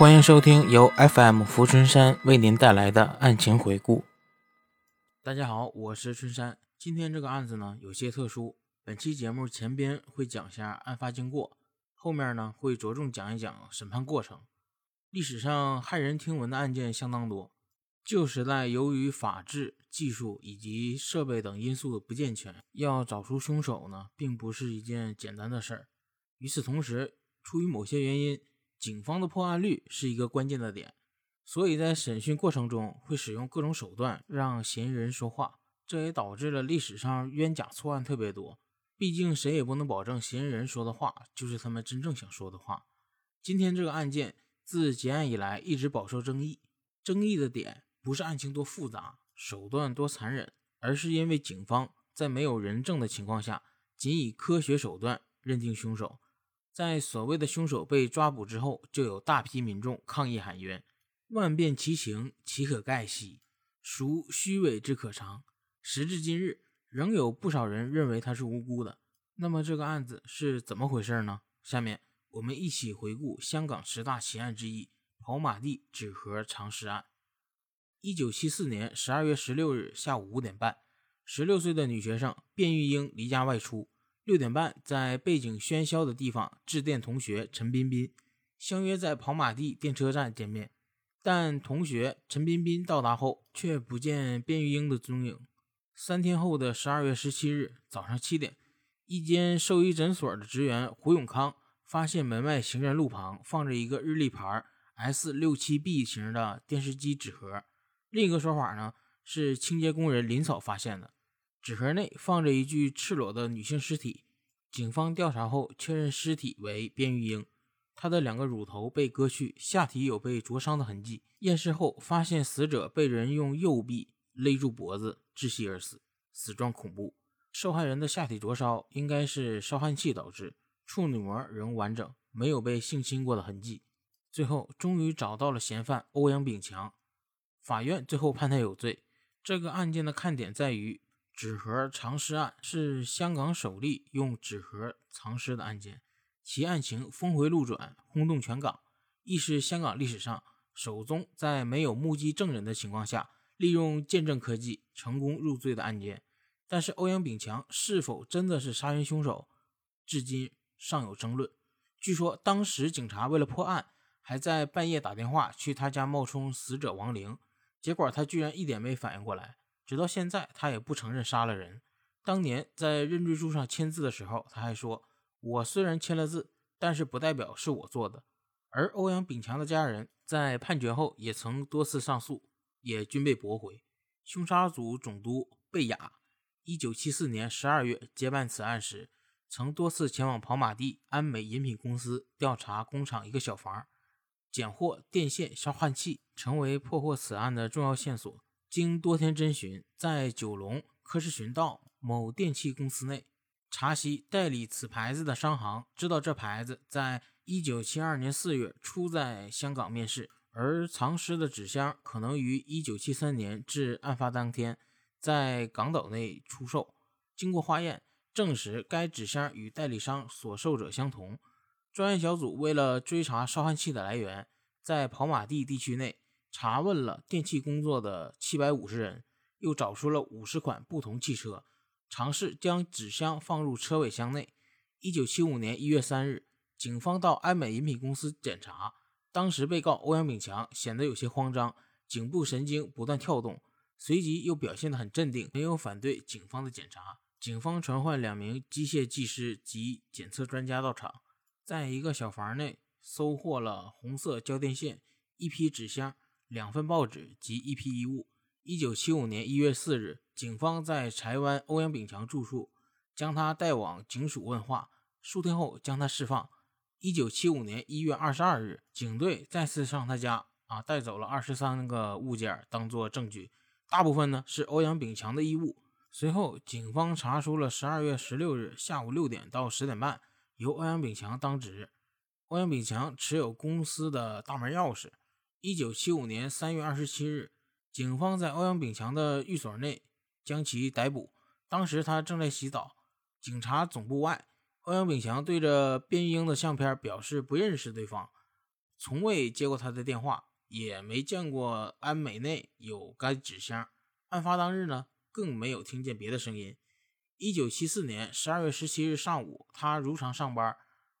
欢迎收听由 FM 福春山为您带来的案情回顾。大家好，我是春山。今天这个案子呢有些特殊，本期节目前边会讲一下案发经过，后面呢会着重讲一讲审判过程。历史上骇人听闻的案件相当多，旧时代由于法制、技术以及设备等因素的不健全，要找出凶手呢并不是一件简单的事儿。与此同时，出于某些原因，警方的破案率是一个关键的点，所以在审讯过程中会使用各种手段让嫌疑人说话，这也导致了历史上冤假错案特别多。毕竟谁也不能保证嫌疑人说的话就是他们真正想说的话。今天这个案件自结案以来一直饱受争议，争议的点不是案情多复杂、手段多残忍，而是因为警方在没有人证的情况下，仅以科学手段认定凶手。在所谓的凶手被抓捕之后，就有大批民众抗议喊冤：“万变其情，岂可盖兮？孰虚伪之可长？”时至今日，仍有不少人认为他是无辜的。那么这个案子是怎么回事呢？下面我们一起回顾香港十大奇案之一——跑马地纸盒藏尸案。一九七四年十二月十六日下午五点半，十六岁的女学生卞玉英离家外出。六点半，在背景喧嚣的地方致电同学陈彬彬，相约在跑马地电车站见面。但同学陈彬彬到达后，却不见卞玉英的踪影。三天后的十二月十七日早上七点，一间兽医诊所的职员胡永康发现门外行人路旁放着一个日立牌 S 六七 B 型的电视机纸盒。另一个说法呢，是清洁工人林嫂发现的。纸盒内放着一具赤裸的女性尸体，警方调查后确认尸体为边玉英，她的两个乳头被割去，下体有被灼伤的痕迹。验尸后发现死者被人用右臂勒住脖子窒息而死，死状恐怖。受害人的下体灼烧应该是烧焊器导致，处女膜仍完整，没有被性侵过的痕迹。最后终于找到了嫌犯欧阳炳强，法院最后判他有罪。这个案件的看点在于。纸盒藏尸案是香港首例用纸盒藏尸的案件，其案情峰回路转，轰动全港，亦是香港历史上首宗在没有目击证人的情况下，利用鉴证科技成功入罪的案件。但是欧阳炳强是否真的是杀人凶手，至今尚有争论。据说当时警察为了破案，还在半夜打电话去他家冒充死者亡灵，结果他居然一点没反应过来。直到现在，他也不承认杀了人。当年在认罪书上签字的时候，他还说：“我虽然签了字，但是不代表是我做的。”而欧阳炳强的家人在判决后也曾多次上诉，也均被驳回。凶杀组总督贝雅，一九七四年十二月接办此案时，曾多次前往跑马地安美饮品公司调查工厂一个小房，检获电线、烧焊器，成为破获此案的重要线索。经多天侦询，在九龙柯士巡道某电器公司内查悉代理此牌子的商行，知道这牌子在一九七二年四月初在香港面世，而藏尸的纸箱可能于一九七三年至案发当天在港岛内出售。经过化验，证实该纸箱与代理商所售者相同。专业小组为了追查烧焊器的来源，在跑马地地区内。查问了电器工作的七百五十人，又找出了五十款不同汽车，尝试将纸箱放入车尾箱内。一九七五年一月三日，警方到安美饮品公司检查，当时被告欧阳炳强显得有些慌张，颈部神经不断跳动，随即又表现得很镇定，没有反对警方的检查。警方传唤两名机械技师及检测专家到场，在一个小房内收获了红色胶电线、一批纸箱。两份报纸及一批衣物。一九七五年一月四日，警方在柴湾欧阳炳强住处将他带往警署问话，数天后将他释放。一九七五年一月二十二日，警队再次上他家，啊，带走了二十三个物件当做证据，大部分呢是欧阳炳强的衣物。随后，警方查出了十二月十六日下午六点到十点半由欧阳炳强当值，欧阳炳强持有公司的大门钥匙。一九七五年三月二十七日，警方在欧阳炳强的寓所内将其逮捕。当时他正在洗澡。警察总部外，欧阳炳强对着卞玉英的相片表示不认识对方。从未接过他的电话，也没见过安美内有该纸箱。案发当日呢，更没有听见别的声音。一九七四年十二月十七日上午，他如常上班，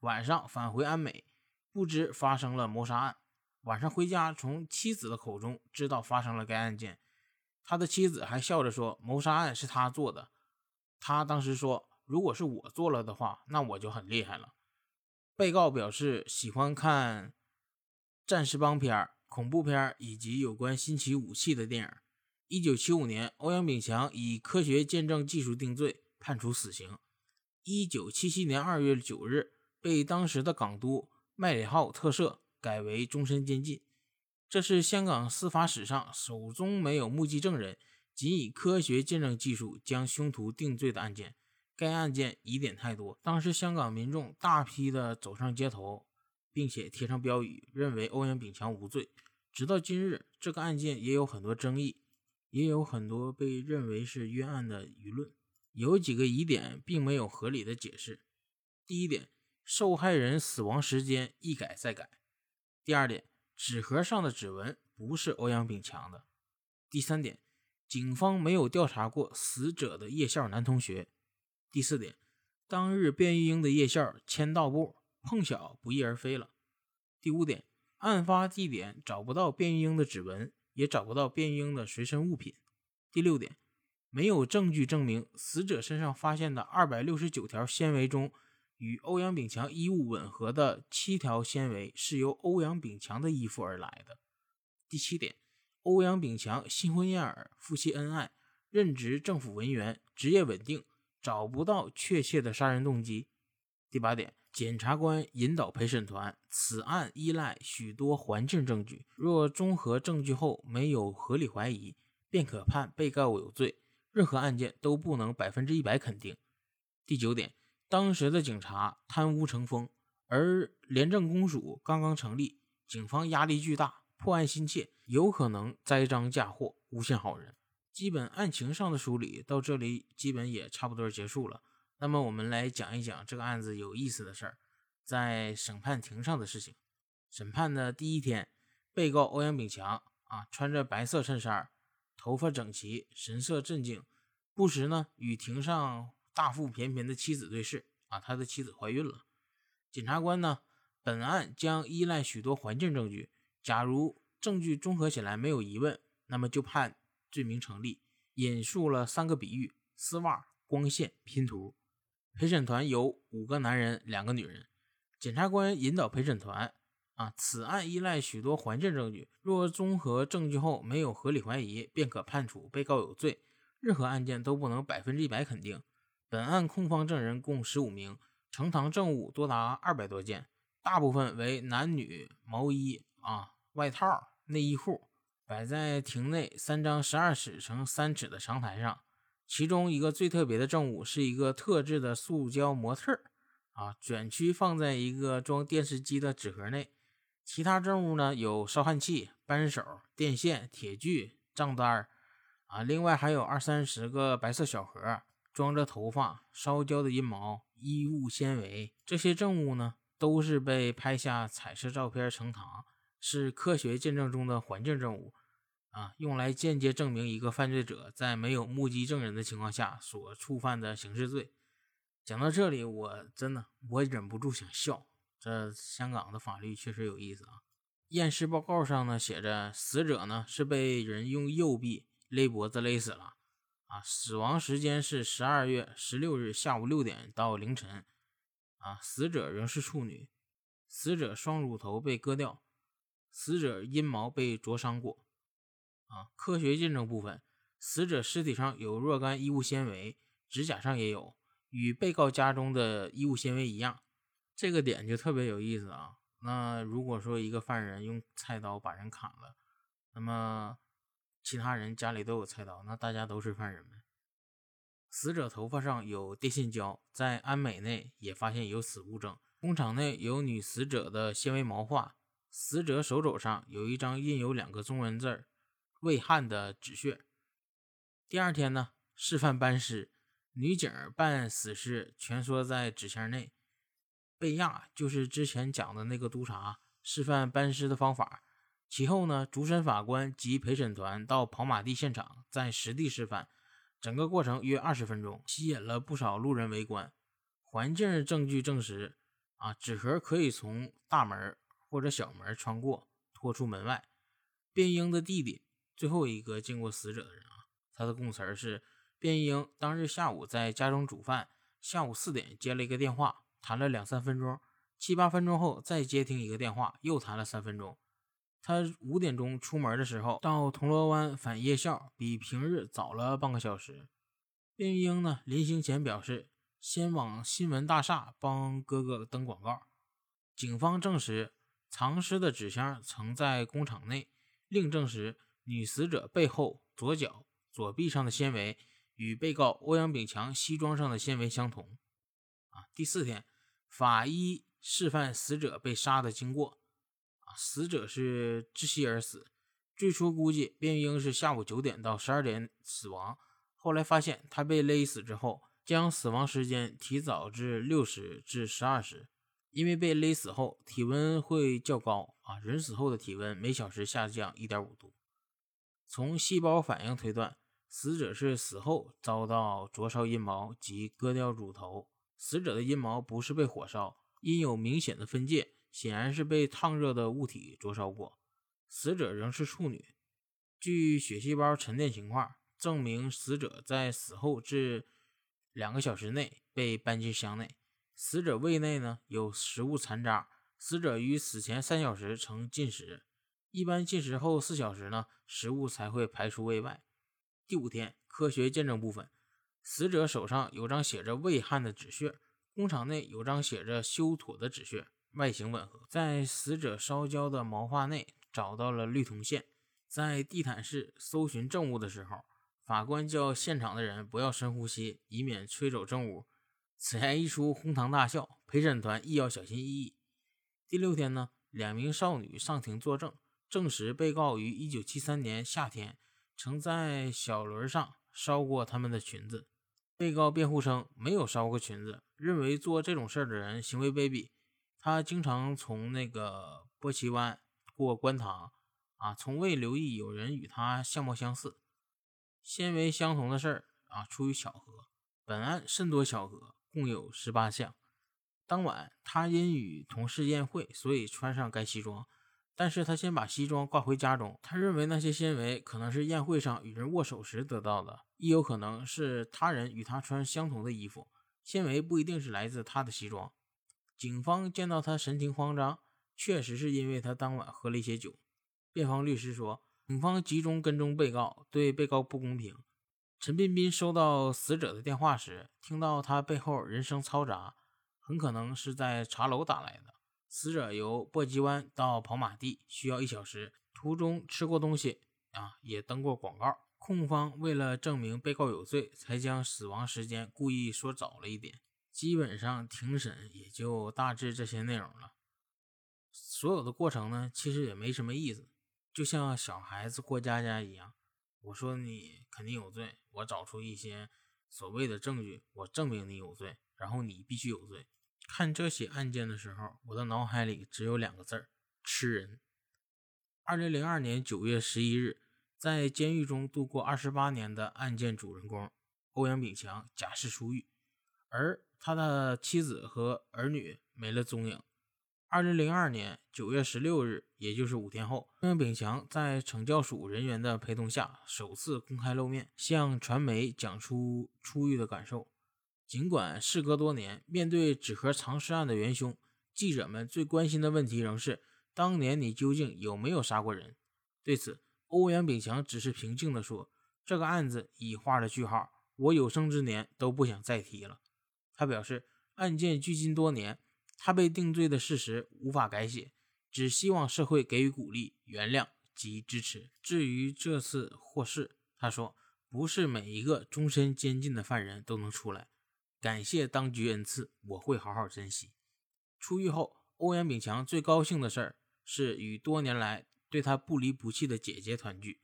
晚上返回安美，不知发生了谋杀案。晚上回家，从妻子的口中知道发生了该案件。他的妻子还笑着说：“谋杀案是他做的。”他当时说：“如果是我做了的话，那我就很厉害了。”被告表示喜欢看战士帮片、恐怖片以及有关新奇武器的电影。一九七五年，欧阳炳强以科学见证技术定罪，判处死刑。一九七七年二月九日，被当时的港督麦理浩特赦，改为终身监禁。这是香港司法史上首宗没有目击证人，仅以科学见证技术将凶徒定罪的案件。该案件疑点太多，当时香港民众大批的走上街头，并且贴上标语，认为欧阳炳强无罪。直到今日，这个案件也有很多争议，也有很多被认为是冤案的舆论。有几个疑点并没有合理的解释。第一点，受害人死亡时间一改再改。第二点，纸盒上的指纹不是欧阳炳强的。第三点，警方没有调查过死者的夜校男同学。第四点，当日卞玉英的夜校签到簿碰巧不翼而飞了。第五点，案发地点找不到卞玉英的指纹，也找不到卞玉英的随身物品。第六点，没有证据证明死者身上发现的二百六十九条纤维中，与欧阳炳强衣物吻合的七条纤维是由欧阳炳强的衣服而来的。第七点，欧阳炳强新婚燕尔，夫妻恩爱，任职政府文员，职业稳定。找不到确切的杀人动机。第八点，检察官引导陪审团，此案依赖许多环境证据，若综合证据后没有合理怀疑，便可判被告有罪。任何案件都不能百分之一百肯定。第九点，当时的警察贪污成风，而廉政公署刚刚成立，警方压力巨大，破案心切，有可能栽赃嫁祸，诬陷好人。基本案情上的梳理到这里，基本也差不多结束了。那么我们来讲一讲这个案子有意思的事儿，在审判庭上的事情。审判的第一天，被告欧阳炳强啊，穿着白色衬衫，头发整齐，神色镇静，不时呢与庭上大腹便便的妻子对视啊，他的妻子怀孕了。检察官呢，本案将依赖许多环境证据，假如证据综合起来没有疑问，那么就判。罪名成立，引述了三个比喻：丝袜、光线、拼图。陪审团有五个男人，两个女人。检察官引导陪审团：啊，此案依赖许多环境证据，若综合证据后没有合理怀疑，便可判处被告有罪。任何案件都不能百分之一百肯定。本案控方证人共十五名，呈堂证物多达二百多件，大部分为男女毛衣、啊外套、内衣裤。摆在庭内三张十二尺乘三尺的长台上，其中一个最特别的证物是一个特制的塑胶模特啊，卷曲放在一个装电视机的纸盒内。其他证物呢有烧焊器、扳手、电线、铁锯、账单啊，另外还有二三十个白色小盒，装着头发、烧焦的阴毛、衣物纤维。这些证物呢都是被拍下彩色照片呈堂。是科学见证中的环境证物，啊，用来间接证明一个犯罪者在没有目击证人的情况下所触犯的刑事罪。讲到这里，我真的我忍不住想笑。这香港的法律确实有意思啊。验尸报告上呢写着，死者呢是被人用右臂勒脖子勒死了，死亡时间是十二月十六日下午六点到凌晨，啊，死者仍是处女，死者双乳头被割掉。死者阴毛被灼伤过，啊，科学见证部分，死者尸体上有若干衣物纤维，指甲上也有，与被告家中的衣物纤维一样，这个点就特别有意思啊。那如果说一个犯人用菜刀把人砍了，那么其他人家里都有菜刀，那大家都是犯人呗。死者头发上有电线胶，在安美内也发现有此物证，工厂内有女死者的纤维毛发。死者手肘上有一张印有两个中文字“魏汉”的纸屑。第二天呢，示范班尸，女警扮死尸蜷缩在纸箱内。贝亚就是之前讲的那个督察，示范班尸的方法。其后呢，主审法官及陪审团到跑马地现场，在实地示范，整个过程约二十分钟，吸引了不少路人围观。环境证据证实，啊，纸盒可以从大门或者小门穿过，拖出门外。卞英的弟弟，最后一个见过死者的人啊，他的供词是：卞英当日下午在家中煮饭，下午四点接了一个电话，谈了两三分钟，七八分钟后再接听一个电话，又谈了三分钟。他五点钟出门的时候，到铜锣湾返夜校，比平日早了半个小时。卞英呢，临行前表示，先往新闻大厦帮哥哥登广告。警方证实，藏尸的纸箱曾在工厂内，另证实女死者背后左脚左臂上的纤维与被告欧阳炳强西装上的纤维相同。啊，第四天，法医示范死者被杀的经过。死者是窒息而死，最初估计卞玉英是下午九点到十二点死亡，后来发现他被勒死之后，将死亡时间提早至六时至十二时。因为被勒死后体温会较高啊，人死后的体温每小时下降一点五度。从细胞反应推断，死者是死后遭到灼烧阴毛及割掉乳头。死者的阴毛不是被火烧，因有明显的分界。显然是被烫热的物体灼烧过。死者仍是处女。据血细胞沉淀情况证明，死者在死后至两个小时内被搬进箱内。死者胃内呢有食物残渣。死者于死前三小时曾进食，一般进食后四小时呢，食物才会排出胃外。第五天，科学见证部分，死者手上有张写着“胃汗”的纸屑，工厂内有张写着“修妥”的纸屑。外形吻合，在死者烧焦的毛发内找到了绿铜线。在地毯室搜寻证物的时候，法官叫现场的人不要深呼吸，以免吹走证物。此言一出，哄堂大笑。陪审团亦要小心翼翼。第六天呢，两名少女上庭作证，证实被告于1973年夏天曾在小轮上烧过他们的裙子。被告辩护称没有烧过裙子，认为做这种事儿的人行为卑鄙。他经常从那个波奇湾过观塘，啊，从未留意有人与他相貌相似、纤维相同的事儿啊，出于巧合。本案甚多巧合，共有十八项。当晚，他因与同事宴会，所以穿上该西装，但是他先把西装挂回家中。他认为那些纤维可能是宴会上与人握手时得到的，亦有可能是他人与他穿相同的衣服，纤维不一定是来自他的西装。警方见到他神情慌张，确实是因为他当晚喝了一些酒。辩方律师说，警方集中跟踪被告，对被告不公平。陈彬彬收到死者的电话时，听到他背后人声嘈杂，很可能是在茶楼打来的。死者由簸箕湾到跑马地需要一小时，途中吃过东西啊，也登过广告。控方为了证明被告有罪，才将死亡时间故意说早了一点。基本上庭审也就大致这些内容了。所有的过程呢，其实也没什么意思，就像小孩子过家家一样。我说你肯定有罪，我找出一些所谓的证据，我证明你有罪，然后你必须有罪。看这起案件的时候，我的脑海里只有两个字儿：吃人。二零零二年九月十一日，在监狱中度过二十八年的案件主人公欧阳炳强假释出狱，而。他的妻子和儿女没了踪影。二零零二年九月十六日，也就是五天后，欧阳炳强在惩教署人员的陪同下，首次公开露面，向传媒讲出出狱的感受。尽管事隔多年，面对纸盒藏尸案的元凶，记者们最关心的问题仍是：当年你究竟有没有杀过人？对此，欧阳炳强只是平静地说：“这个案子已画了句号，我有生之年都不想再提了。”他表示，案件距今多年，他被定罪的事实无法改写，只希望社会给予鼓励、原谅及支持。至于这次获释，他说，不是每一个终身监禁的犯人都能出来，感谢当局恩赐，我会好好珍惜。出狱后，欧阳炳强最高兴的事儿是与多年来对他不离不弃的姐姐团聚，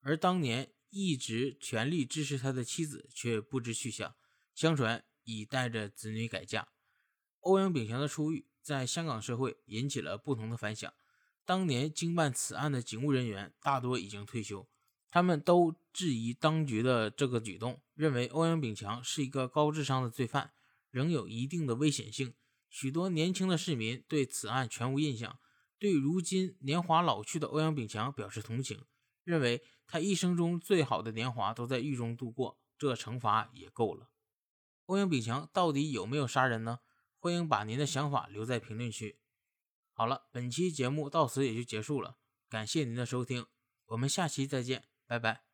而当年一直全力支持他的妻子却不知去向。相传。已带着子女改嫁。欧阳炳强的出狱，在香港社会引起了不同的反响。当年经办此案的警务人员大多已经退休，他们都质疑当局的这个举动，认为欧阳炳强是一个高智商的罪犯，仍有一定的危险性。许多年轻的市民对此案全无印象，对如今年华老去的欧阳炳强表示同情，认为他一生中最好的年华都在狱中度过，这惩罚也够了。欧阳炳强到底有没有杀人呢？欢迎把您的想法留在评论区。好了，本期节目到此也就结束了，感谢您的收听，我们下期再见，拜拜。